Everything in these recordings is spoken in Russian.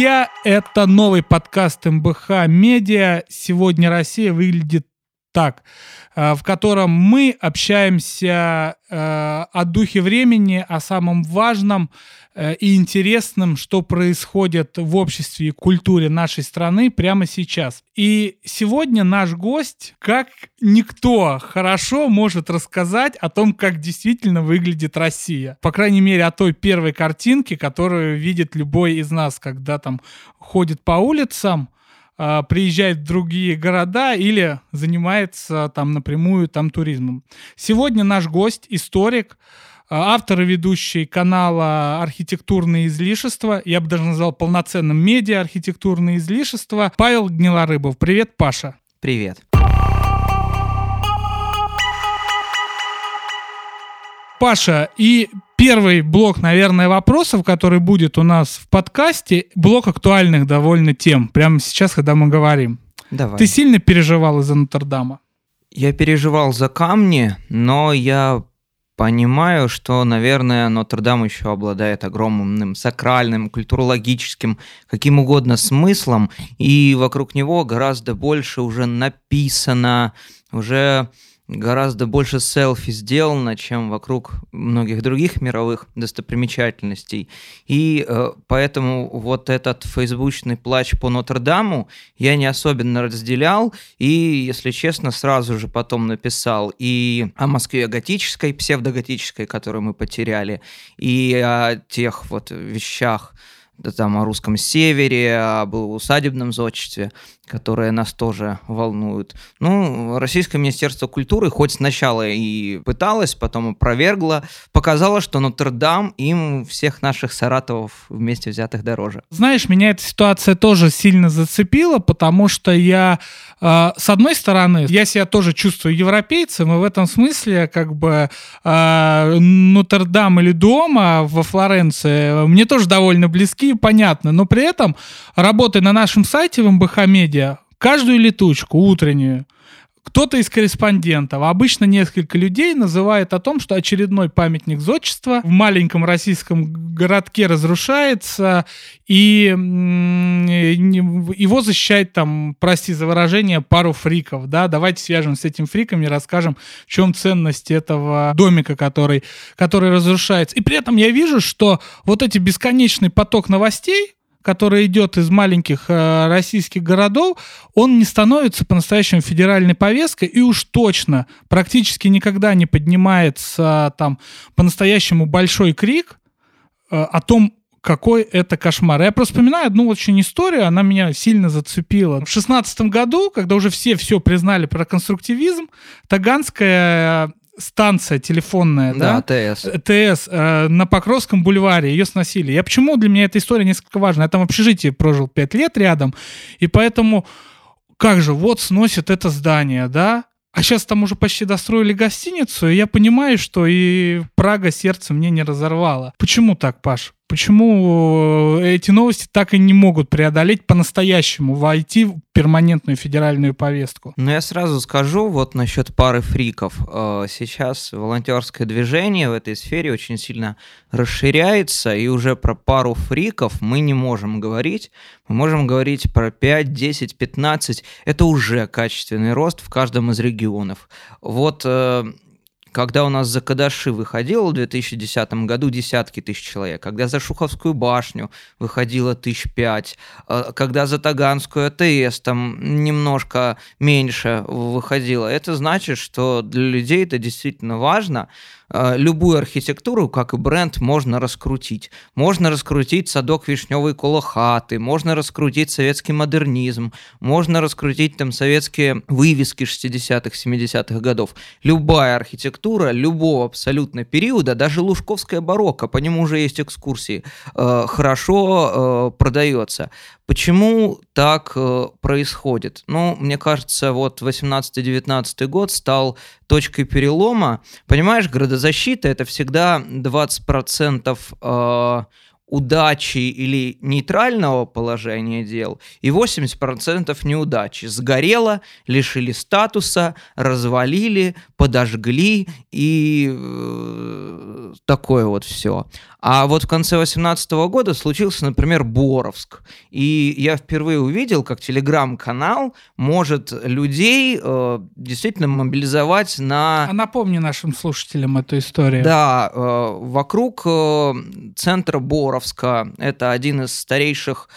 Друзья! Это новый подкаст МБХ Медиа. Сегодня Россия выглядит так, э, в котором мы общаемся э, о духе времени, о самом важном э, и интересном, что происходит в обществе и культуре нашей страны прямо сейчас. И сегодня наш гость, как никто, хорошо может рассказать о том, как действительно выглядит Россия. По крайней мере, о той первой картинке, которую видит любой из нас, когда там ходит по улицам, а, приезжает в другие города или занимается там напрямую там туризмом. Сегодня наш гость, историк, а, автор и ведущий канала «Архитектурные излишества», я бы даже назвал полноценным медиа «Архитектурные излишества», Павел Гнилорыбов. Привет, Паша. Привет. Паша, и первый блок, наверное, вопросов, который будет у нас в подкасте, блок актуальных довольно тем, прямо сейчас, когда мы говорим. Давай. Ты сильно переживал из-за Нотр-Дама? Я переживал за камни, но я понимаю, что, наверное, Нотр-Дам еще обладает огромным сакральным, культурологическим, каким угодно смыслом, и вокруг него гораздо больше уже написано, уже гораздо больше селфи сделано, чем вокруг многих других мировых достопримечательностей. И э, поэтому вот этот фейсбучный плач по Нотр-Даму я не особенно разделял. И, если честно, сразу же потом написал и о Москве готической, псевдоготической, которую мы потеряли, и о тех вот вещах, да, там о русском севере, об усадебном зодчестве которые нас тоже волнуют. Ну, Российское Министерство культуры хоть сначала и пыталось, потом опровергло, показало, что Нотр-Дам им всех наших Саратовов вместе взятых дороже. Знаешь, меня эта ситуация тоже сильно зацепила, потому что я, э, с одной стороны, я себя тоже чувствую европейцем, и в этом смысле как бы э, Нотр-Дам или Дома во Флоренции мне тоже довольно близки и понятны, но при этом, работая на нашем сайте в МБХ Медиа, каждую летучку утреннюю кто-то из корреспондентов, обычно несколько людей, называет о том, что очередной памятник зодчества в маленьком российском городке разрушается, и его защищает там, прости за выражение, пару фриков, да, давайте свяжем с этим фриком и расскажем, в чем ценность этого домика, который, который разрушается. И при этом я вижу, что вот эти бесконечный поток новостей, который идет из маленьких э, российских городов, он не становится по-настоящему федеральной повесткой и уж точно практически никогда не поднимается там по-настоящему большой крик э, о том, какой это кошмар. Я просто вспоминаю одну очень историю, она меня сильно зацепила. В шестнадцатом году, когда уже все все признали про конструктивизм, Таганская станция телефонная, да? Да, ТС. ТС э, на Покровском бульваре, ее сносили. Я почему для меня эта история несколько важна? Я там в общежитии прожил 5 лет рядом, и поэтому как же, вот сносят это здание, да? А сейчас там уже почти достроили гостиницу, и я понимаю, что и Прага сердце мне не разорвало. Почему так, Паш? Почему э, эти новости так и не могут преодолеть по-настоящему, войти в перманентную федеральную повестку? Ну, я сразу скажу вот насчет пары фриков. Э, сейчас волонтерское движение в этой сфере очень сильно расширяется, и уже про пару фриков мы не можем говорить. Мы можем говорить про 5, 10, 15. Это уже качественный рост в каждом из регионов. Вот э, когда у нас за Кадаши выходило в 2010 году десятки тысяч человек, когда за Шуховскую башню выходило тысяч пять, э, когда за Таганскую АТС там немножко меньше выходило, это значит, что для людей это действительно важно, любую архитектуру, как и бренд, можно раскрутить. Можно раскрутить садок вишневой колохаты, можно раскрутить советский модернизм, можно раскрутить там советские вывески 60-х, 70-х годов. Любая архитектура любого абсолютно периода, даже лужковская барокко, по нему уже есть экскурсии, э, хорошо э, продается. Почему так э, происходит? Ну, мне кажется, вот 18-19 год стал точкой перелома. Понимаешь, градозащита это всегда 20% э, удачи или нейтрального положения дел и 80% неудачи. Сгорело, лишили статуса, развалили, подожгли и э, такое вот все. А вот в конце 2018 года случился, например, Боровск. И я впервые увидел, как телеграм-канал может людей э, действительно мобилизовать на... А напомни нашим слушателям эту историю. Да, э, вокруг э, центра Боровска, это один из старейших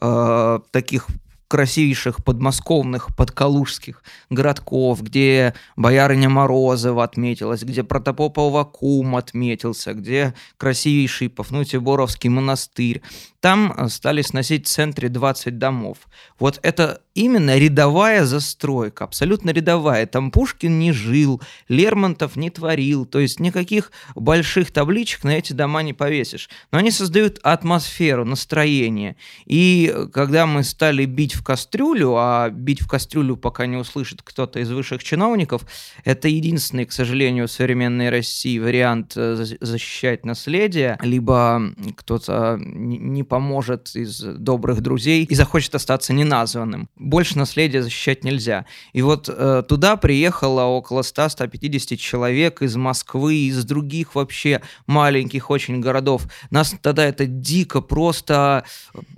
э, таких красивейших подмосковных, подкалужских городков, где боярыня Морозова отметилась, где протопопова кум отметился, где красивейший Пафнутий-Боровский монастырь. Там э, стали сносить в центре 20 домов. Вот это именно рядовая застройка, абсолютно рядовая. Там Пушкин не жил, Лермонтов не творил, то есть никаких больших табличек на эти дома не повесишь. Но они создают атмосферу, настроение. И э, когда мы стали бить в кастрюлю, а бить в кастрюлю пока не услышит кто-то из высших чиновников, это единственный, к сожалению, в современной России вариант э, защищать наследие, либо кто-то не поможет из добрых друзей и захочет остаться неназванным. Больше наследия защищать нельзя. И вот э, туда приехало около 100-150 человек из Москвы, из других вообще маленьких очень городов. Нас тогда это дико просто,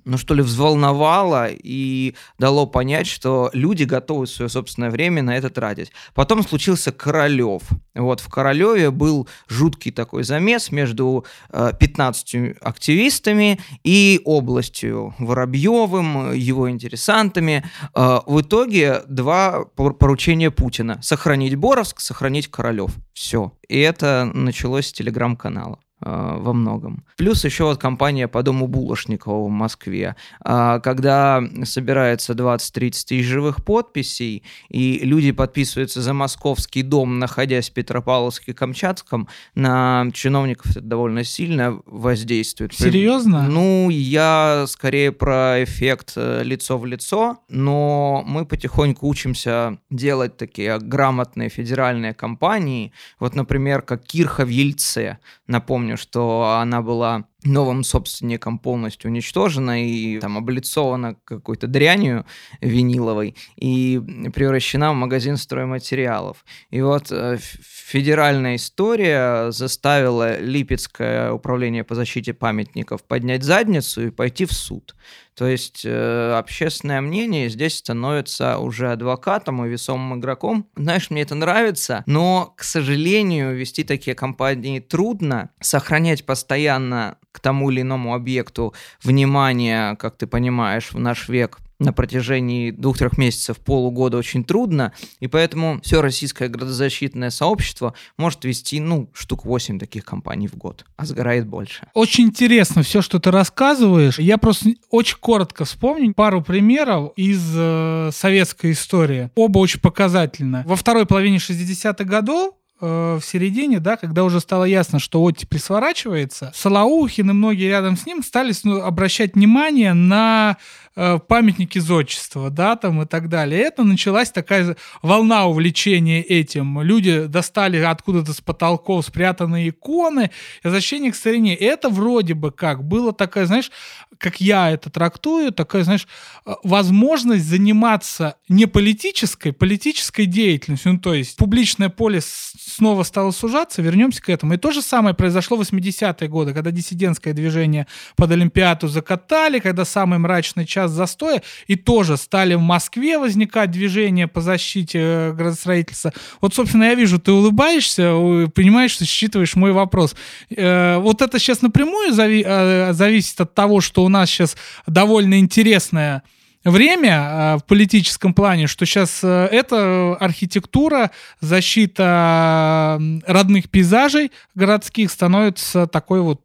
ну что ли, взволновало и дало понять, что люди готовы свое собственное время на это тратить. Потом случился Королев. Вот в Королеве был жуткий такой замес между э, 15 активистами и областью Воробьевым, его интересантами. А, в итоге два поручения Путина. Сохранить Боровск, сохранить Королев. Все. И это началось с телеграм-канала. Э, во многом. Плюс еще вот компания по дому Булошникова в Москве. А, когда собирается 20-30 тысяч живых подписей, и люди подписываются за московский дом, находясь в Петропавловске-Камчатском, на чиновников это довольно сильно воздействует. Серьезно? Ну, я скорее про эффект э, лицо в лицо, но мы потихоньку учимся делать такие грамотные федеральные компании. Вот, например, как Кирха в Ельце. Напомню, помню, что она была новым собственником полностью уничтожена и там облицована какой-то дрянью виниловой и превращена в магазин стройматериалов. И вот э, федеральная история заставила Липецкое управление по защите памятников поднять задницу и пойти в суд. То есть э, общественное мнение здесь становится уже адвокатом и весомым игроком. Знаешь, мне это нравится, но, к сожалению, вести такие компании трудно. Сохранять постоянно к тому или иному объекту внимание, как ты понимаешь, в наш век на протяжении двух-трех месяцев, полугода очень трудно, и поэтому все российское градозащитное сообщество может вести, ну, штук 8 таких компаний в год, а сгорает больше. Очень интересно все, что ты рассказываешь. Я просто очень коротко вспомню пару примеров из э, советской истории. Оба очень показательны. Во второй половине 60-х годов Э, в середине, да, когда уже стало ясно, что оттепель сворачивается, Салаухин и многие рядом с ним стали ну, обращать внимание на э, памятники зодчества, да, там и так далее. Это началась такая волна увлечения этим. Люди достали откуда-то с потолков спрятанные иконы, возвращение к старине. Это вроде бы как было такая, знаешь, как я это трактую, такая, знаешь, э, возможность заниматься не политической, политической деятельностью, ну, то есть публичное поле снова стало сужаться, вернемся к этому. И то же самое произошло в 80-е годы, когда диссидентское движение под Олимпиаду закатали, когда самый мрачный час застоя, и тоже стали в Москве возникать движения по защите э, градостроительства. Вот, собственно, я вижу, ты улыбаешься, понимаешь, что считываешь мой вопрос. Э, вот это сейчас напрямую зависит от того, что у нас сейчас довольно интересная время а, в политическом плане, что сейчас э, эта архитектура, защита родных пейзажей городских становится такой вот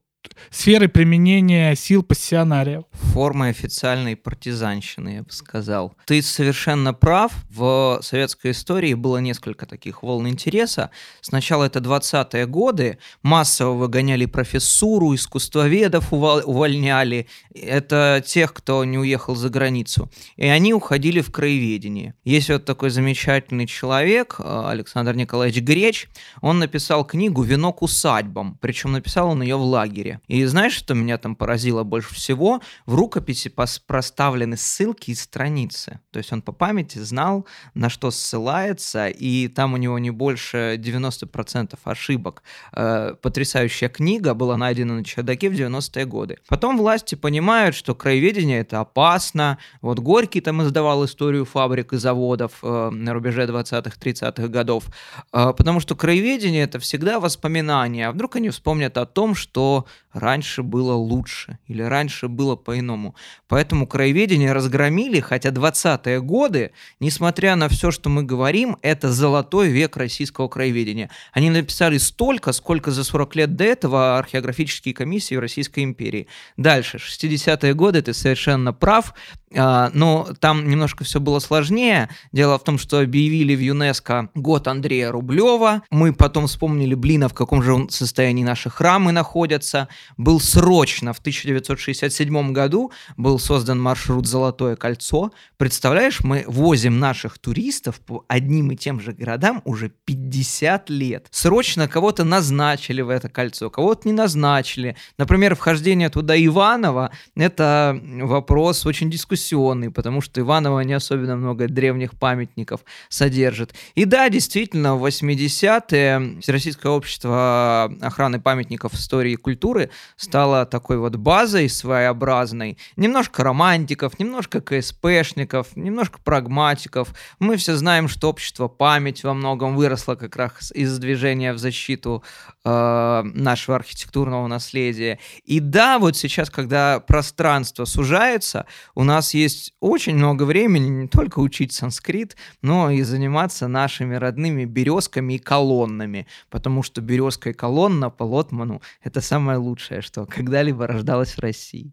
сферы применения сил пассионариев. Формы официальной партизанщины, я бы сказал. Ты совершенно прав. В советской истории было несколько таких волн интереса. Сначала это 20-е годы. Массово выгоняли профессуру, искусствоведов увольняли. Это тех, кто не уехал за границу. И они уходили в краеведение. Есть вот такой замечательный человек, э, Александр Николаевич Греч. Он написал книгу «Венок усадьбам». Причем написал он ее в лагере. И знаешь, что меня там поразило больше всего? В рукописи проставлены ссылки и страницы. То есть он по памяти знал, на что ссылается, и там у него не больше 90% ошибок. Э, потрясающая книга была найдена на чердаке в 90-е годы. Потом власти понимают, что краеведение это опасно. Вот Горький там издавал историю фабрик и заводов э, на рубеже 20-30-х годов. Э, потому что краеведение это всегда воспоминания. А вдруг они вспомнят о том, что раньше было лучше или раньше было по-иному. Поэтому краеведение разгромили, хотя 20-е годы, несмотря на все, что мы говорим, это золотой век российского краеведения. Они написали столько, сколько за 40 лет до этого археографические комиссии Российской империи. Дальше, 60-е годы, ты совершенно прав, а, но там немножко все было сложнее. Дело в том, что объявили в ЮНЕСКо год Андрея Рублева. Мы потом вспомнили, блин, а в каком же состоянии наши храмы находятся. Был срочно в 1967 году был создан маршрут «Золотое кольцо». Представляешь, мы возим наших туристов по одним и тем же городам уже 50 лет. Срочно кого-то назначили в это кольцо, кого-то не назначили. Например, вхождение туда Иванова – это вопрос очень дискуссионный потому что Иваново не особенно много древних памятников содержит. И да, действительно, в 80-е Всероссийское общество охраны памятников истории и культуры стало такой вот базой своеобразной. Немножко романтиков, немножко КСПшников, немножко прагматиков. Мы все знаем, что общество память во многом выросло как раз из движения в защиту э, нашего архитектурного наследия. И да, вот сейчас, когда пространство сужается, у нас есть очень много времени не только учить санскрит, но и заниматься нашими родными березками и колоннами, потому что березка и колонна по Лотману — это самое лучшее, что когда-либо рождалось в России.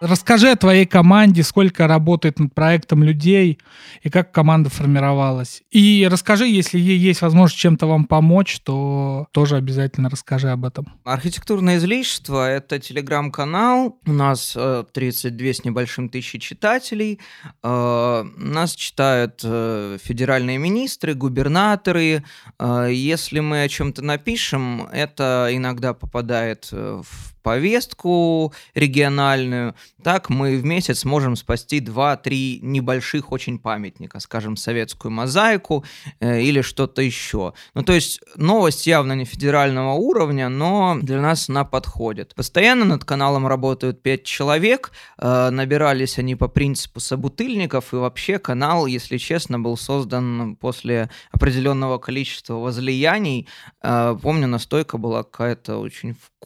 Расскажи о твоей команде, сколько работает над проектом людей и как команда формировалась. И расскажи, если есть возможность чем-то вам помочь, то тоже обязательно расскажи об этом. Архитектурное излишество — это телеграм-канал. У нас 32 э, с небольшим тысячи читателей. Э, нас читают э, федеральные министры, губернаторы. Если мы о чем-то напишем, это иногда попадает в повестку региональную, так мы в месяц можем спасти 2-3 небольших очень памятника, скажем, советскую мозаику э, или что-то еще. Ну, то есть новость явно не федерального уровня, но для нас она подходит. Постоянно над каналом работают 5 человек, э, набирались они по принципу собутыльников, и вообще канал, если честно, был создан после определенного количества возлияний. Э, помню, настойка была какая-то очень вкусная,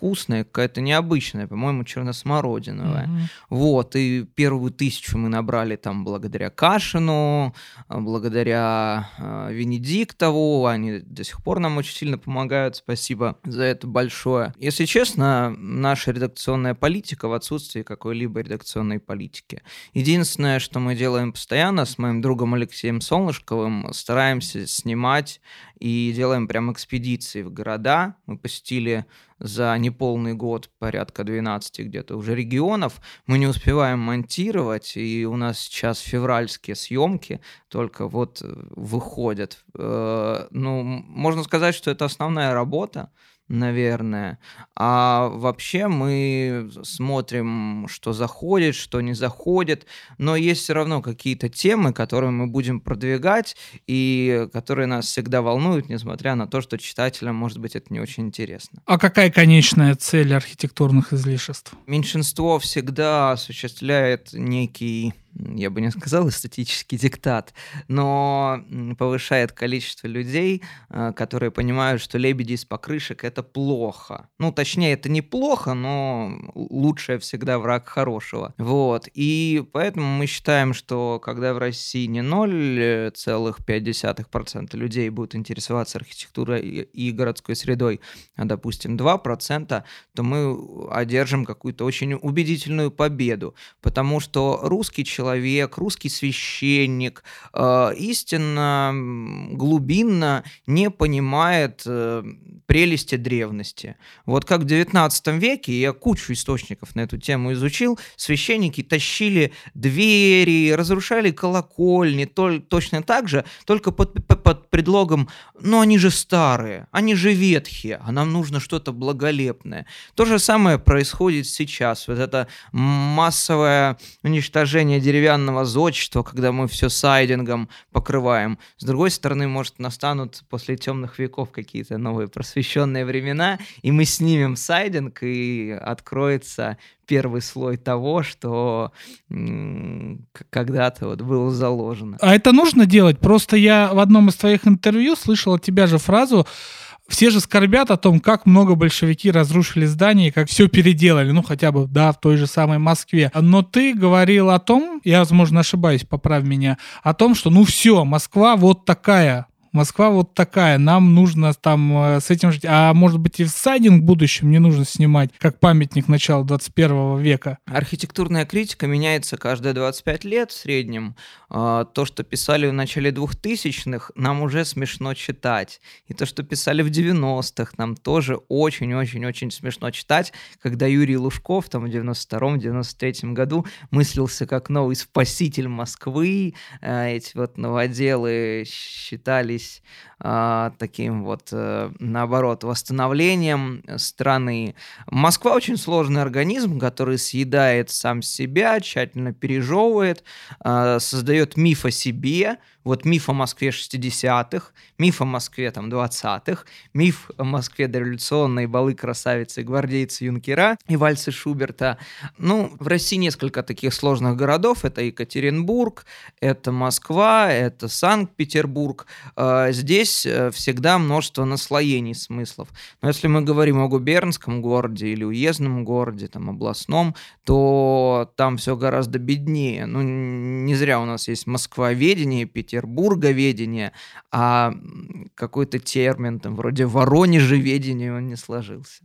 какая-то необычная, по-моему, черносмородиновая. Mm-hmm. Вот, и первую тысячу мы набрали там благодаря Кашину, а, благодаря э, Венедиктову, они до сих пор нам очень сильно помогают, спасибо за это большое. Если честно, наша редакционная политика в отсутствии какой-либо редакционной политики. Единственное, что мы делаем постоянно с моим другом Алексеем Солнышковым, стараемся снимать и делаем прям экспедиции в города. Мы посетили за неполный год порядка 12 где-то уже регионов. Мы не успеваем монтировать, и у нас сейчас февральские съемки только вот э, выходят. Э, ну, можно сказать, что это основная работа наверное. А вообще мы смотрим, что заходит, что не заходит, но есть все равно какие-то темы, которые мы будем продвигать и которые нас всегда волнуют, несмотря на то, что читателям, может быть, это не очень интересно. А какая конечная цель архитектурных излишеств? Меньшинство всегда осуществляет некий я бы не сказал эстетический диктат, но повышает количество людей, э, которые понимают, что лебеди из покрышек это плохо. Ну, точнее, это неплохо, но лучшее всегда враг хорошего. Вот. И поэтому мы считаем, что когда в России не 0,5% людей будут интересоваться архитектурой и городской средой, а, допустим, 2%, то мы одержим какую-то очень убедительную победу. Потому что русский человек человек, русский священник э, истинно, глубинно не понимает э, прелести древности. Вот как в 19 веке, я кучу источников на эту тему изучил, священники тащили двери, разрушали колокольни, то, точно так же, только под, под предлогом, ну они же старые, они же ветхие, а нам нужно что-то благолепное. То же самое происходит сейчас. Вот это массовое уничтожение деревянного зодчества, когда мы все сайдингом покрываем. С другой стороны, может, настанут после темных веков какие-то новые просвещенные времена, и мы снимем сайдинг, и откроется первый слой того, что когда-то вот было заложено. А это нужно делать? Просто я в одном из твоих интервью слышал от тебя же фразу, все же скорбят о том, как много большевики разрушили здания и как все переделали, ну хотя бы, да, в той же самой Москве. Но ты говорил о том, я, возможно, ошибаюсь, поправь меня, о том, что ну все, Москва вот такая, Москва вот такая, нам нужно там э, с этим жить. А может быть и сайдинг в будущем не нужно снимать, как памятник начала 21 века? Архитектурная критика меняется каждые 25 лет в среднем. А, то, что писали в начале 2000-х, нам уже смешно читать. И то, что писали в 90-х, нам тоже очень-очень-очень смешно читать, когда Юрий Лужков там в 92-93 году мыслился как новый спаситель Москвы, э, эти вот новоделы считались занимались а, таким вот, а, наоборот, восстановлением страны. Москва очень сложный организм, который съедает сам себя, тщательно пережевывает, а, создает миф о себе, вот миф о Москве 60-х, миф о Москве там 20-х, миф о Москве дореволюционной балы красавицы, гвардейцы, юнкера и вальсы Шуберта. Ну, в России несколько таких сложных городов. Это Екатеринбург, это Москва, это Санкт-Петербург. А, здесь э, всегда множество наслоений смыслов. Но если мы говорим о губернском городе или уездном городе, там, областном, то там все гораздо беднее. Ну, не зря у нас есть Москвоведение, Петербурговедение, а какой-то термин там вроде Воронежеведение он не сложился.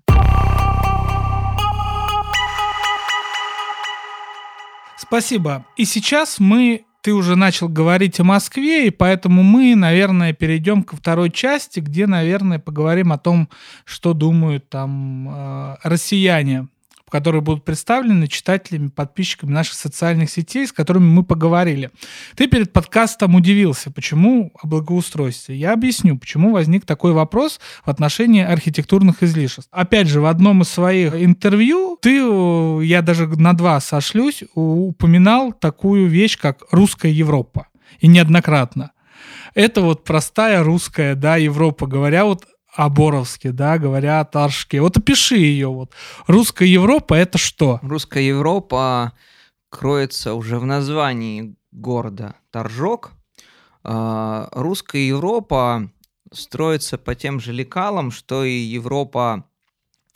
Спасибо. И сейчас мы ты уже начал говорить о Москве, и поэтому мы, наверное, перейдем ко второй части, где, наверное, поговорим о том, что думают там э, россияне которые будут представлены читателями, подписчиками наших социальных сетей, с которыми мы поговорили. Ты перед подкастом удивился, почему о благоустройстве. Я объясню, почему возник такой вопрос в отношении архитектурных излишеств. Опять же, в одном из своих интервью ты, я даже на два сошлюсь, упоминал такую вещь, как русская Европа. И неоднократно. Это вот простая русская, да, Европа. Говоря вот о Боровске, да, говоря о Торжке. Вот опиши ее. Вот. Русская Европа — это что? Русская Европа кроется уже в названии города Торжок. А, русская Европа строится по тем же лекалам, что и Европа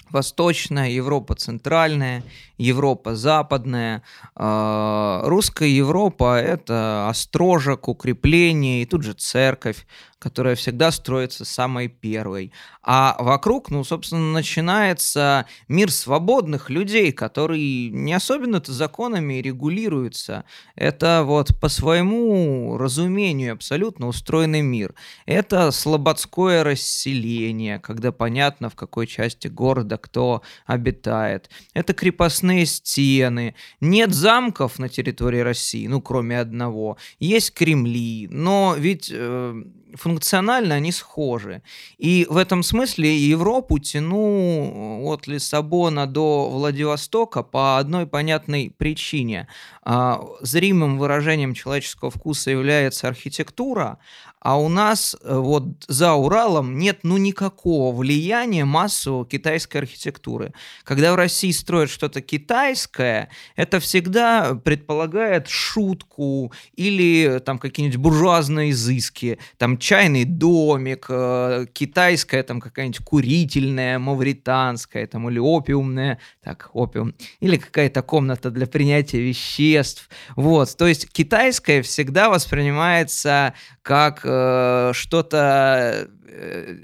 Восточная, Европа Центральная, Европа Западная. А, русская Европа — это острожек, укрепление и тут же церковь которая всегда строится самой первой. А вокруг, ну, собственно, начинается мир свободных людей, который не особенно-то законами регулируется. Это вот по своему разумению абсолютно устроенный мир. Это слободское расселение, когда понятно, в какой части города кто обитает. Это крепостные стены. Нет замков на территории России, ну, кроме одного. Есть Кремли, но ведь э, функционально они схожи. И в этом смысле Европу тяну от Лиссабона до Владивостока по одной понятной причине. А, зримым выражением человеческого вкуса является архитектура, а у нас э, вот за Уралом нет ну никакого влияния массового китайской архитектуры. Когда в России строят что-то китайское, это всегда предполагает шутку или там какие-нибудь буржуазные изыски, там чайный домик, э, китайская там какая-нибудь курительная, мавританская там или опиумная, так, опиум, или какая-то комната для принятия веществ. Вот, то есть китайская всегда воспринимается как э, что-то э,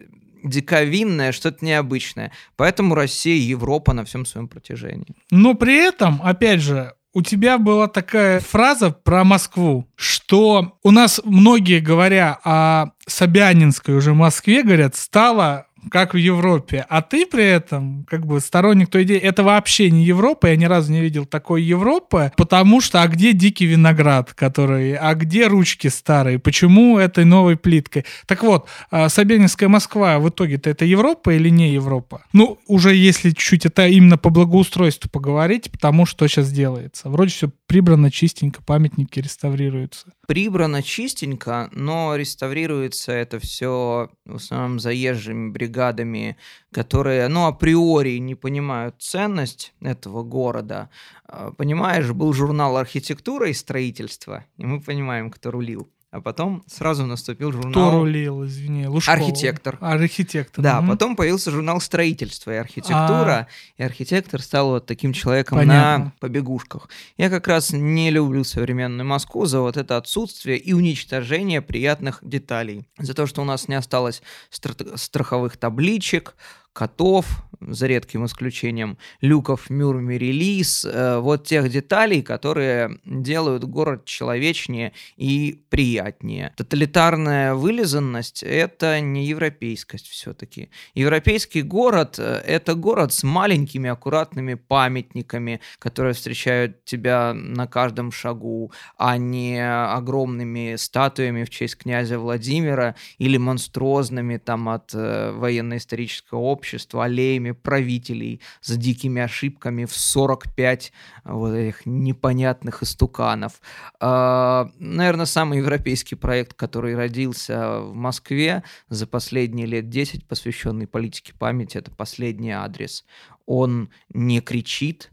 диковинное, что-то необычное. Поэтому Россия и Европа на всем своем протяжении. Но при этом, опять же, у тебя была такая фраза про Москву, что у нас многие, говоря о Собянинской уже Москве, говорят, стала как в Европе, а ты при этом как бы сторонник той идеи, это вообще не Европа, я ни разу не видел такой Европы, потому что а где дикий виноград, который, а где ручки старые, почему этой новой плиткой? Так вот, а, Собянинская Москва в итоге-то это Европа или не Европа? Ну, уже если чуть-чуть это именно по благоустройству поговорить, потому что сейчас делается. Вроде все прибрано чистенько, памятники реставрируются. Прибрано чистенько, но реставрируется это все в основном заезжими бригадами, которые, ну, априори не понимают ценность этого города. А, понимаешь, был журнал «Архитектура и строительство», и мы понимаем, кто рулил. А потом сразу наступил журнал... Кто рулил, извини, Лужков. Архитектор. Архитектор. Да, угу. потом появился журнал «Строительство и архитектура», А. и архитектор стал вот таким человеком Понятно. на побегушках. Я как раз не люблю современную Москву за вот это отсутствие и уничтожение приятных деталей. За то, что у нас не осталось стра- страховых табличек, котов, за редким исключением, люков, мюрми, релиз, э, вот тех деталей, которые делают город человечнее и приятнее. Тоталитарная вылизанность — это не европейскость все-таки. Европейский город э, — это город с маленькими аккуратными памятниками, которые встречают тебя на каждом шагу, а не огромными статуями в честь князя Владимира или монструозными там от э, военно-исторического общества аллеями правителей с дикими ошибками в 45 вот этих непонятных истуканов. Наверное, самый европейский проект, который родился в Москве за последние лет 10, посвященный политике памяти, это «Последний адрес». Он не кричит,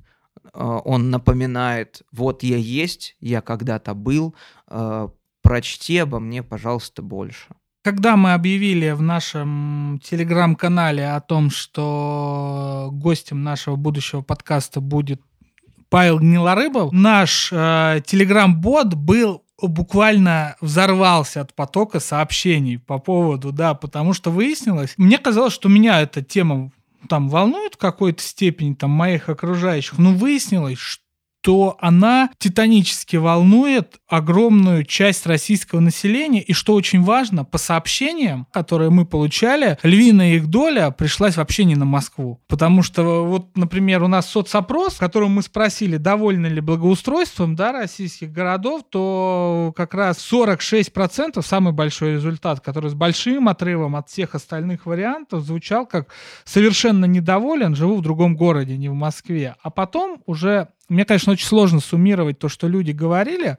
э, он напоминает, вот я есть, я когда-то был, э, прочти обо мне, пожалуйста, больше. Когда мы объявили в нашем телеграм-канале о том, что гостем нашего будущего подкаста будет Павел Гнилорыбов, наш э, телеграм-бот был буквально взорвался от потока сообщений по поводу, да, потому что выяснилось, мне казалось, что меня эта тема там волнует в какой-то степени там моих окружающих, но выяснилось, что она титанически волнует огромную часть российского населения, и что очень важно, по сообщениям, которые мы получали, львиная их доля пришлась вообще не на Москву. Потому что вот, например, у нас соцопрос, в котором мы спросили, довольны ли благоустройством да, российских городов, то как раз 46% самый большой результат, который с большим отрывом от всех остальных вариантов звучал как совершенно недоволен, живу в другом городе, не в Москве. А потом уже мне, конечно, очень сложно суммировать то, что люди говорили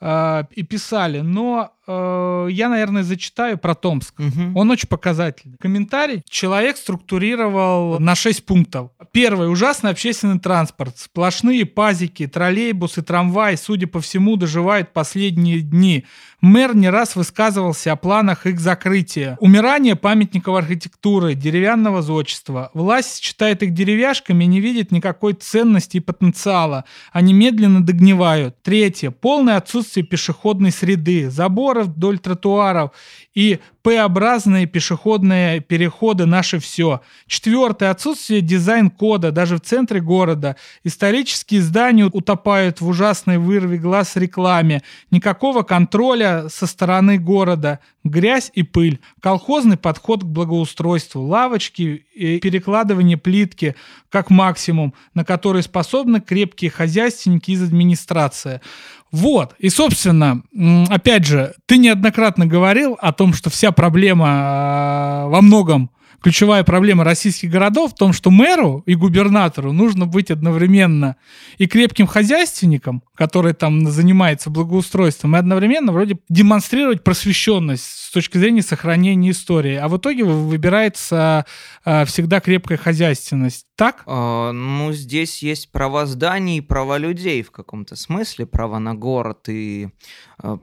э, и писали, но э, я, наверное, зачитаю про Томск. Мгм. Он очень показательный. Комментарий человек структурировал на 6 пунктов. Первый. Ужасный общественный транспорт. Сплошные пазики, троллейбусы, трамвай, судя по всему, доживают последние дни. Мэр не раз высказывался о планах их закрытия. Умирание памятников архитектуры, деревянного зодчества. Власть считает их деревяшками и не видит никакой ценности и потенциала. Они медленно догнивают. Третье. Полное отсутствие пешеходной среды, заборов вдоль тротуаров и П-образные пешеходные переходы наше все. Четвертое. Отсутствие дизайн-кода даже в центре города. Исторические здания утопают в ужасной вырве глаз рекламе. Никакого контроля со стороны города. Грязь и пыль. Колхозный подход к благоустройству. Лавочки и перекладывание плитки как максимум, на которые способны крепкие хозяйственники из администрации. Вот. И, собственно, опять же, ты неоднократно говорил о том, что вся проблема а, во многом ключевая проблема российских городов в том, что мэру и губернатору нужно быть одновременно и крепким хозяйственником, который там занимается благоустройством, и одновременно вроде демонстрировать просвещенность с точки зрения сохранения истории. А в итоге вы- выбирается а, всегда крепкая хозяйственность. Так? А, Ну, здесь есть права зданий и права людей в каком-то смысле, права на город. И,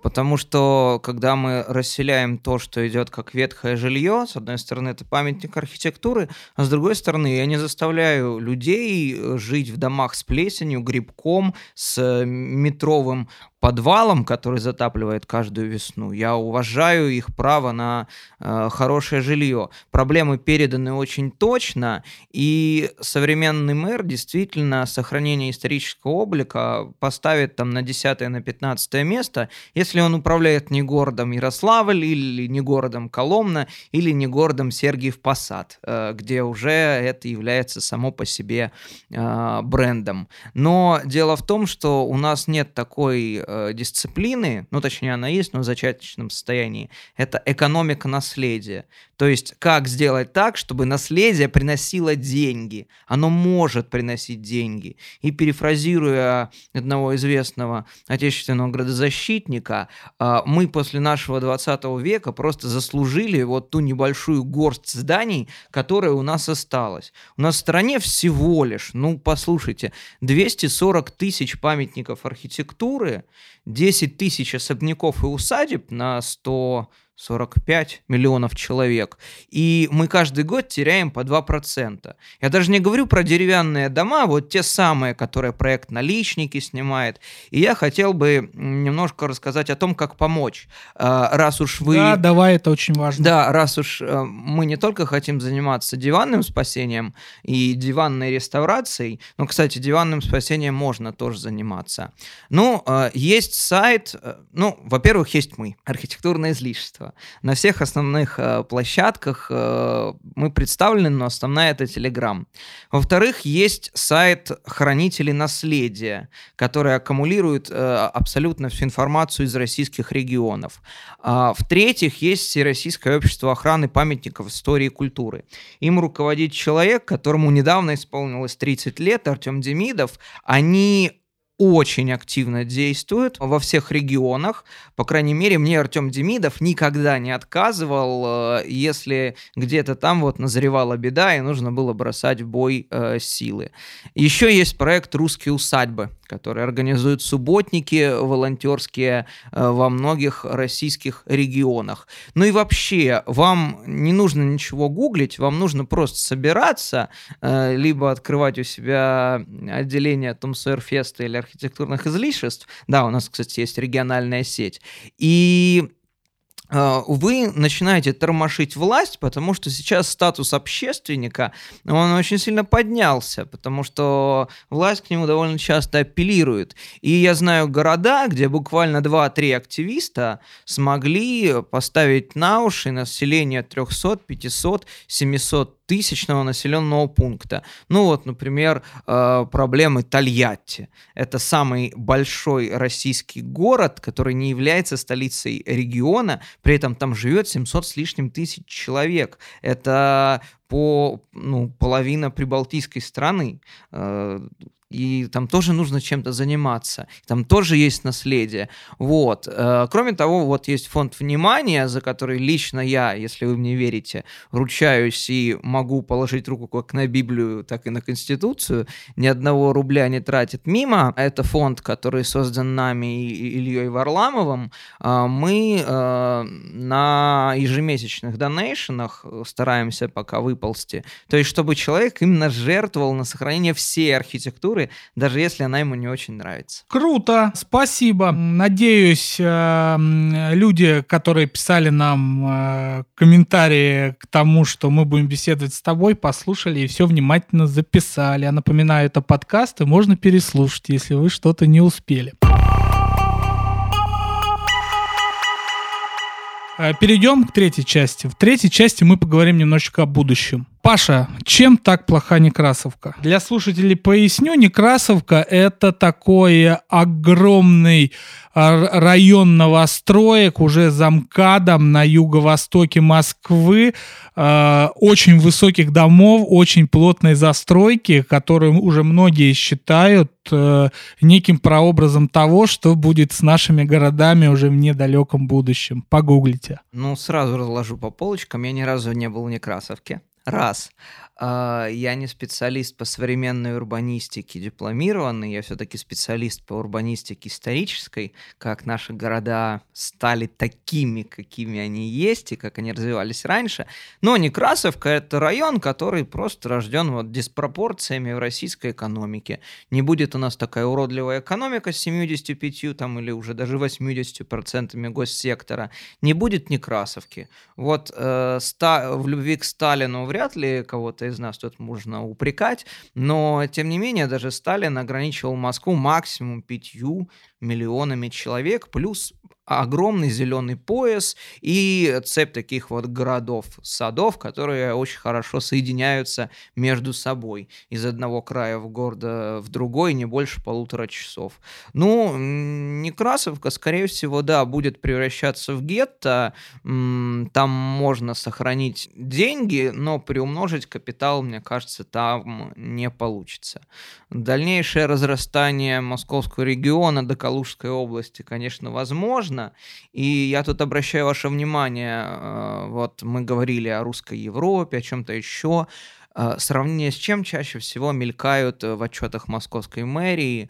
потому что, когда мы расселяем то, что идет как ветхое жилье, с одной стороны, это памятник архитектуры, а с другой стороны, я не заставляю людей э, жить в домах с плесенью, грибком, с э, метровым подвалом, который затапливает каждую весну. Я уважаю их право на э, хорошее жилье. Проблемы переданы очень точно, и современный мэр действительно сохранение исторического облика поставит там на 10 на 15 место, если он управляет не городом Ярославль или не городом Коломна или не городом Сергиев Посад, э, где уже это является само по себе э, брендом. Но дело в том, что у нас нет такой э, дисциплины, ну точнее она есть, но в зачаточном состоянии. Это экономика наследия. То есть как сделать так, чтобы наследие приносило деньги. Оно может приносить деньги. И перефразируя одного известного отечественного градозащитника, э, мы после нашего 20 века просто заслужили вот ту небольшую горсть зданий, которая у нас осталась. У нас в стране всего лишь, ну послушайте, 240 тысяч памятников архитектуры, 10 тысяч особняков и усадеб на 100 45 миллионов человек. И мы каждый год теряем по 2%. Я даже не говорю про деревянные дома, вот те самые, которые проект «Наличники» снимает. И я хотел бы немножко рассказать о том, как помочь. А, раз уж вы... Да, давай, это очень важно. Да, раз уж э, мы не только хотим заниматься диванным спасением и диванной реставрацией, но, кстати, диванным спасением можно тоже заниматься. Ну, э, есть сайт, э, ну, во-первых, есть мы, архитектурное излишество. На всех основных э, площадках э, мы представлены, но основная это Telegram. Во-вторых, есть сайт хранителей наследия, который аккумулирует э, абсолютно всю информацию из российских регионов. А, в-третьих, есть Всероссийское общество охраны памятников истории и культуры. Им руководит человек, которому недавно исполнилось 30 лет, Артем Демидов. Они очень активно действует во всех регионах. По крайней мере, мне Артем Демидов никогда не отказывал, э, если где-то там вот назревала беда и нужно было бросать в бой э, силы. Еще есть проект «Русские усадьбы», который организуют субботники волонтерские э, во многих российских регионах. Ну и вообще, вам не нужно ничего гуглить, вам нужно просто собираться, э, либо открывать у себя отделение Том Сойерфеста или архитектурных излишеств. Да, у нас, кстати, есть региональная сеть. И вы начинаете тормошить власть, потому что сейчас статус общественника, он очень сильно поднялся, потому что власть к нему довольно часто апеллирует. И я знаю города, где буквально 2-3 активиста смогли поставить на уши население 300, 500, 700 тысячного населенного пункта. Ну вот, например, э, проблемы Тольятти. Это самый большой российский город, который не является столицей региона, при этом там живет 700 с лишним тысяч человек. Это по ну, половина прибалтийской страны. Э, и там тоже нужно чем-то заниматься, там тоже есть наследие. Вот. Э, кроме того, вот есть фонд внимания, за который лично я, если вы мне верите, ручаюсь и могу положить руку как на Библию, так и на Конституцию, ни одного рубля не тратит мимо. Это фонд, который создан нами и Ильей Варламовым. Э, мы э, на ежемесячных донейшенах стараемся пока выползти. То есть, чтобы человек именно жертвовал на сохранение всей архитектуры культуры, даже если она ему не очень нравится. Круто, спасибо. Надеюсь, э, люди, которые писали нам э, комментарии к тому, что мы будем беседовать с тобой, послушали и все внимательно записали. Я напоминаю, это подкаст, и можно переслушать, если вы что-то не успели. Э, перейдем к третьей части. В третьей части мы поговорим немножечко о будущем. Паша, чем так плоха Некрасовка? Для слушателей поясню, Некрасовка это такой огромный а, район новостроек уже за МКАДом на юго-востоке Москвы, э, очень высоких домов, очень плотной застройки, которые уже многие считают э, неким прообразом того, что будет с нашими городами уже в недалеком будущем. Погуглите. Ну, сразу разложу по полочкам. Я ни разу не был в Некрасовке Раз. А, я не специалист по современной урбанистике дипломированный, я все-таки специалист по урбанистике исторической, как наши города стали такими, какими они есть и как они развивались раньше. Но Некрасовка — это район, который просто рожден вот диспропорциями в российской экономике. Не будет у нас такая уродливая экономика с 75 там, или уже даже 80% госсектора. Не будет Некрасовки. Вот э, ста- в любви к Сталину вряд ли кого-то из нас тут можно упрекать, но тем не менее даже Сталин ограничивал Москву максимум пятью миллионами человек, плюс огромный зеленый пояс и цепь таких вот городов-садов, которые очень хорошо соединяются между собой из одного края в города в другой не больше полутора часов. Ну, Некрасовка, скорее всего, да, будет превращаться в гетто. Там можно сохранить деньги, но приумножить капитал, мне кажется, там не получится. Дальнейшее разрастание московского региона до Калужской области, конечно, возможно, важно. И я тут обращаю ваше внимание, э, вот мы говорили о русской Европе, о чем-то еще. Э, сравнение с чем чаще всего мелькают э, в отчетах московской мэрии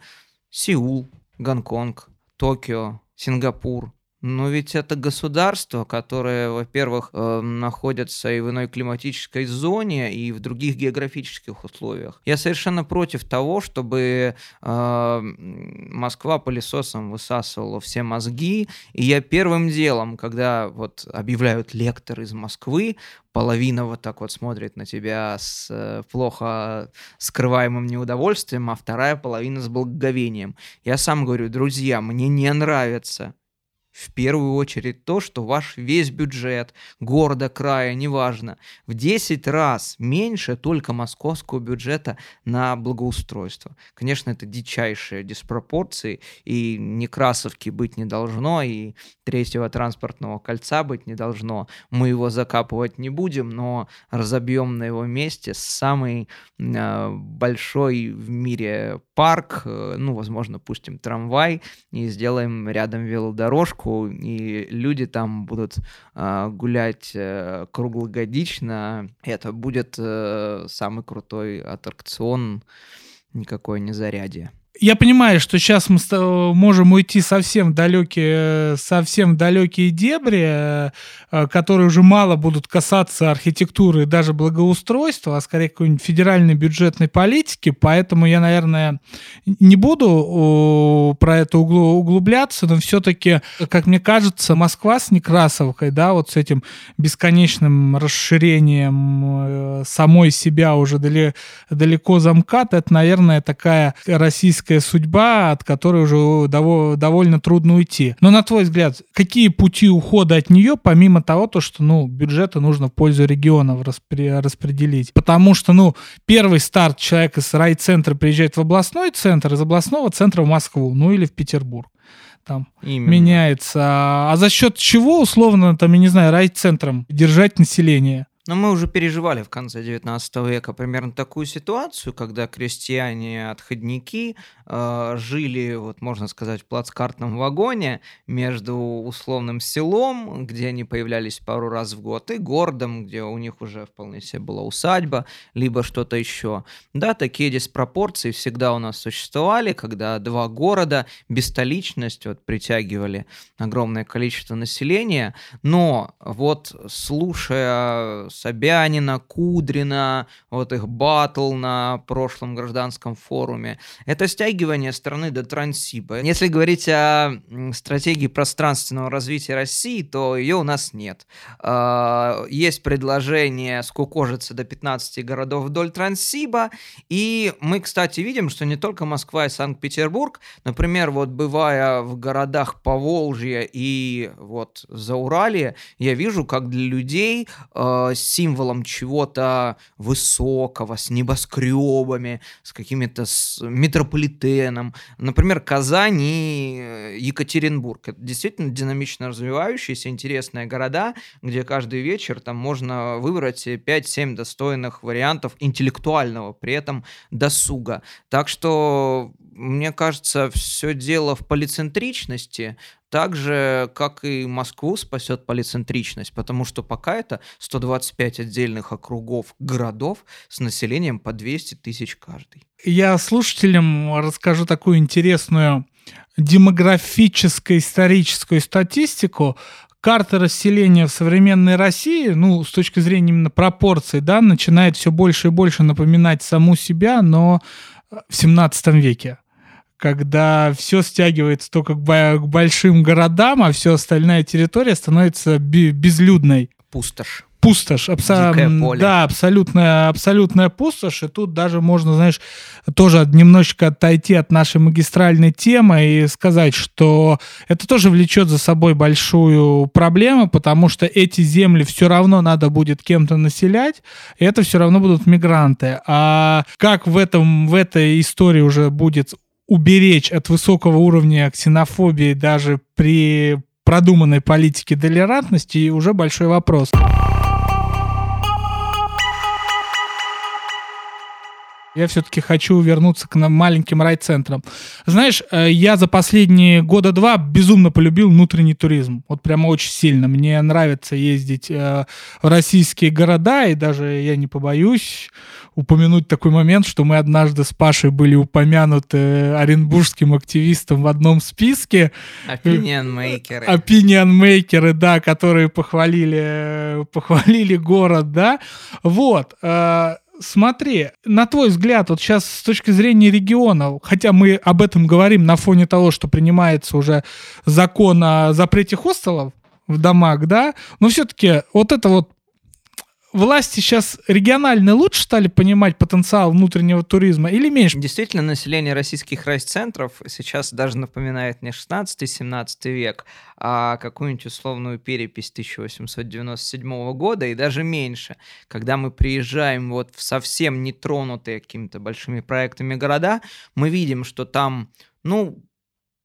Сеул, Гонконг, Токио, Сингапур, но ведь это государство, которое, во-первых, э, находится и в иной климатической зоне, и в других географических условиях. Я совершенно против того, чтобы э, Москва пылесосом высасывала все мозги. И я первым делом, когда вот объявляют лектор из Москвы, половина вот так вот смотрит на тебя с э, плохо скрываемым неудовольствием, а вторая половина с благоговением. Я сам говорю, друзья, мне не нравится в первую очередь то, что ваш весь бюджет города, края, неважно, в 10 раз меньше только московского бюджета на благоустройство. Конечно, это дичайшие диспропорции, и Некрасовки быть не должно, и третьего транспортного кольца быть не должно. Мы его закапывать не будем, но разобьем на его месте самый э, большой в мире парк, э, ну, возможно, пустим трамвай и сделаем рядом велодорожку, парку, и люди там будут э, гулять э, круглогодично. Это будет э, самый крутой аттракцион, никакое не зарядье я понимаю, что сейчас мы можем уйти совсем в далекие, совсем в далекие дебри, э, которые уже мало будут касаться архитектуры и даже благоустройства, а скорее какой-нибудь федеральной бюджетной политики. Поэтому я, наверное, не буду про это углубляться, но все-таки, как мне кажется, Москва с Некрасовкой, да, вот с этим бесконечным расширением э, самой себя уже далеко замкат, это, наверное, такая российская российская судьба, от которой уже довольно трудно уйти. Но на твой взгляд, какие пути ухода от нее, помимо того, то, что ну, бюджеты нужно в пользу регионов распределить? Потому что ну, первый старт человек из райцентра приезжает в областной центр, из областного центра в Москву, ну или в Петербург там Именно. меняется. А за счет чего, условно, там, я не знаю, райцентром держать население? Но мы уже переживали в конце 19 века примерно такую ситуацию, когда крестьяне-отходники э, жили, вот можно сказать, в плацкартном вагоне между условным селом, где они появлялись пару раз в год, и городом, где у них уже вполне себе была усадьба, либо что-то еще. Да, такие диспропорции всегда у нас существовали, когда два города без столичности вот, притягивали огромное количество населения, но вот слушая Собянина, Кудрина, вот их батл на прошлом гражданском форуме. Это стягивание страны до Транссиба. Если говорить о стратегии пространственного развития России, то ее у нас нет. А, есть предложение скукожиться до 15 городов вдоль Транссиба, и мы, кстати, видим, что не только Москва и Санкт-Петербург, например, вот бывая в городах Поволжья и вот за Урале, я вижу, как для людей э, символом чего-то высокого, с небоскребами, с какими-то с метрополитеном. Например, Казань и э, Екатеринбург. Это действительно динамично развивающиеся, интересные города, где каждый вечер там можно выбрать 5-7 достойных вариантов интеллектуального, при этом досуга. Так что мне кажется, все дело в полицентричности, так же, как и Москву спасет полицентричность, потому что пока это 125 отдельных округов городов с населением по 200 тысяч каждый. Я слушателям расскажу такую интересную демографическую историческую статистику карта расселения в современной России, ну, с точки зрения именно пропорций, да, начинает все больше и больше напоминать саму себя, но в 17 веке когда все стягивается только к большим городам, а все остальная территория становится безлюдной. Пустошь пустошь. Абсо... Да, абсолютная, абсолютная пустошь. И тут даже можно, знаешь, тоже немножечко отойти от нашей магистральной темы и сказать, что это тоже влечет за собой большую проблему, потому что эти земли все равно надо будет кем-то населять, и это все равно будут мигранты. А как в, этом, в этой истории уже будет уберечь от высокого уровня ксенофобии даже при продуманной политике толерантности уже большой вопрос. Я все-таки хочу вернуться к маленьким райцентрам. Знаешь, э, я за последние года два безумно полюбил внутренний туризм. Вот прямо очень сильно. Мне нравится ездить э, в российские города, и даже я не побоюсь упомянуть такой момент, что мы однажды с Пашей были упомянуты оренбургским активистом в одном списке. Opinion-мейкеры. Opinion-мейкеры, да, которые похвалили, похвалили город, да. Вот. Смотри, на твой взгляд, вот сейчас с точки зрения региона, хотя мы об этом говорим на фоне того, что принимается уже закон о запрете хостелов в домах, да, но все-таки вот это вот власти сейчас региональные лучше стали понимать потенциал внутреннего туризма или меньше? Действительно, население российских райцентров сейчас даже напоминает не 16-17 век, а какую-нибудь условную перепись 1897 года и даже меньше. Когда мы приезжаем вот в совсем нетронутые какими-то большими проектами города, мы видим, что там, ну,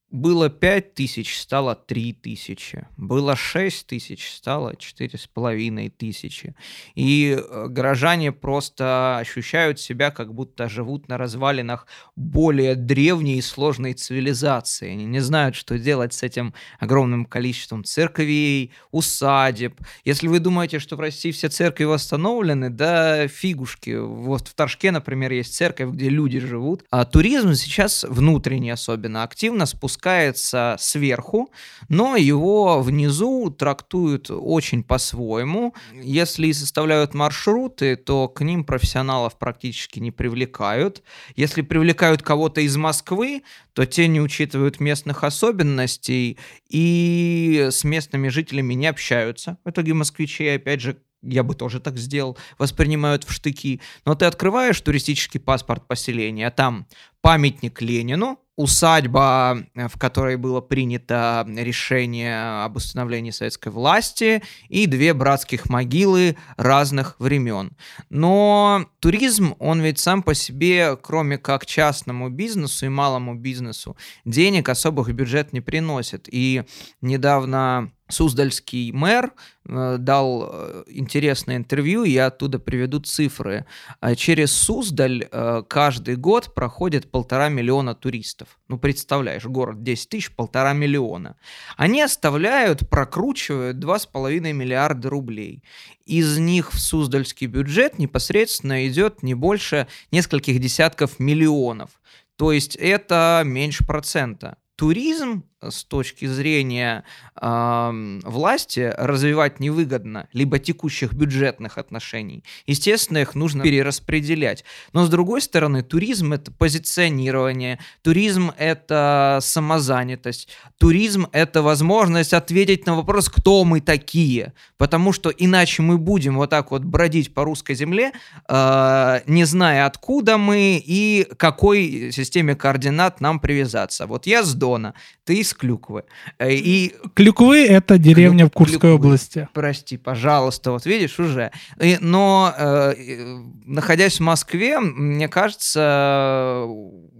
было 5 тысяч, стало 3 тысячи. Было 6 тысяч, стало 4,5 тысячи. И э, горожане просто ощущают себя, как будто живут на развалинах более древней и сложной цивилизации. Они не знают, что делать с этим огромным количеством церквей, усадеб. Если вы думаете, что в России все церкви восстановлены, да фигушки. Вот в Торжке, например, есть церковь, где люди живут. А туризм сейчас внутренний особенно активно спускается спускается сверху, но его внизу трактуют очень по-своему. Если составляют маршруты, то к ним профессионалов практически не привлекают. Если привлекают кого-то из Москвы, то те не учитывают местных особенностей и с местными жителями не общаются. В итоге москвичи, опять же, я бы тоже так сделал, воспринимают в штыки. Но ты открываешь туристический паспорт поселения, а там памятник Ленину, усадьба, э, в которой было принято решение об установлении советской власти, и две братских могилы разных времен. Но туризм, он ведь сам по себе, кроме как частному бизнесу и малому бизнесу, денег особых в бюджет не приносит. И недавно Суздальский мэр э, дал э, интересное интервью, я оттуда приведу цифры. А через Суздаль э, каждый год проходит полтора миллиона туристов. Ну, представляешь, город 10 тысяч, полтора миллиона. Они оставляют, прокручивают 2,5 миллиарда рублей. Из них в Суздальский бюджет непосредственно идет не больше нескольких десятков миллионов. То есть это меньше процента. Туризм с точки зрения э, власти развивать невыгодно, либо текущих бюджетных отношений. Естественно, их нужно перераспределять. Но с другой стороны, туризм это позиционирование, туризм это самозанятость, туризм это возможность ответить на вопрос, кто мы такие. Потому что иначе мы будем вот так вот бродить по русской земле, э, не зная, откуда мы и какой системе координат нам привязаться. Вот я с Дона, ты из Клюквы. Э, и... Клюквы — это деревня Клюк... в Курской Клюквы. области. Прости, пожалуйста, вот видишь, уже. И, но, э, находясь в Москве, мне кажется,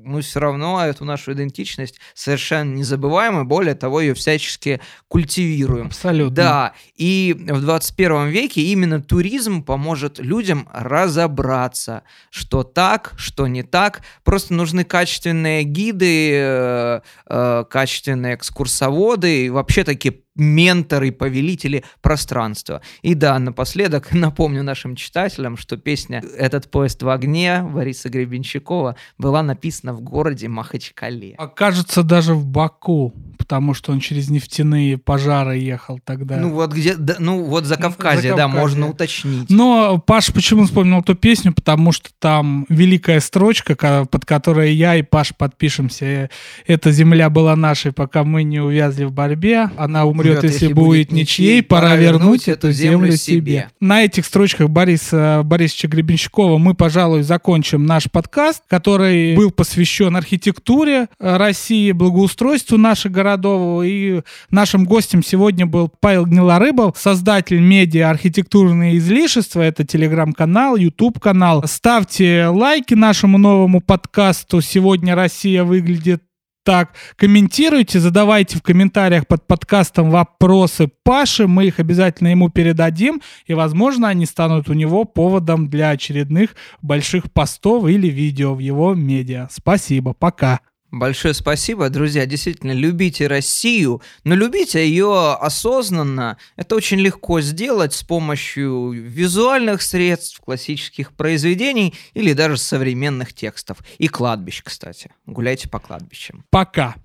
мы все равно эту нашу идентичность совершенно не забываем, и более того, ее всячески культивируем. Абсолютно. Да, и в 21 веке именно туризм поможет людям разобраться, что так, что не так. Просто нужны качественные гиды, э, э, качественные экскурсоводы, и вообще такие менторы, повелители пространства. И да, напоследок напомню нашим читателям, что песня «Этот поезд в огне» Бориса Гребенщикова была написана в городе Махачкале. А кажется, даже в Баку, потому что он через нефтяные пожары ехал тогда. Ну вот где, да, ну вот за Кавказе, да, можно уточнить. Но Паш почему вспомнил эту песню? Потому что там великая строчка, под которой я и Паш подпишемся. Эта земля была нашей, пока мы не увязли в борьбе. Она умрет умрет, если, будет ничьей, пора вернуть эту землю себе. На этих строчках Бориса Борисовича Гребенщикова мы, пожалуй, закончим наш подкаст, который был посвящен архитектуре э, России, благоустройству наших городов. И нашим гостем сегодня был Павел Гнилорыбов, создатель медиа «Архитектурные излишества». Это телеграм-канал, YouTube-канал. Ставьте лайки нашему новому подкасту «Сегодня Россия выглядит так, комментируйте, задавайте в комментариях под подкастом вопросы Паши, мы их обязательно ему передадим, и, возможно, они станут у него поводом для очередных больших постов или видео в его медиа. Спасибо, пока. Большое спасибо, друзья. Действительно, любите Россию, но любите ее осознанно. Это очень легко сделать с помощью визуальных средств, классических произведений или даже современных текстов. И кладбищ, кстати. Гуляйте по кладбищам. Пока.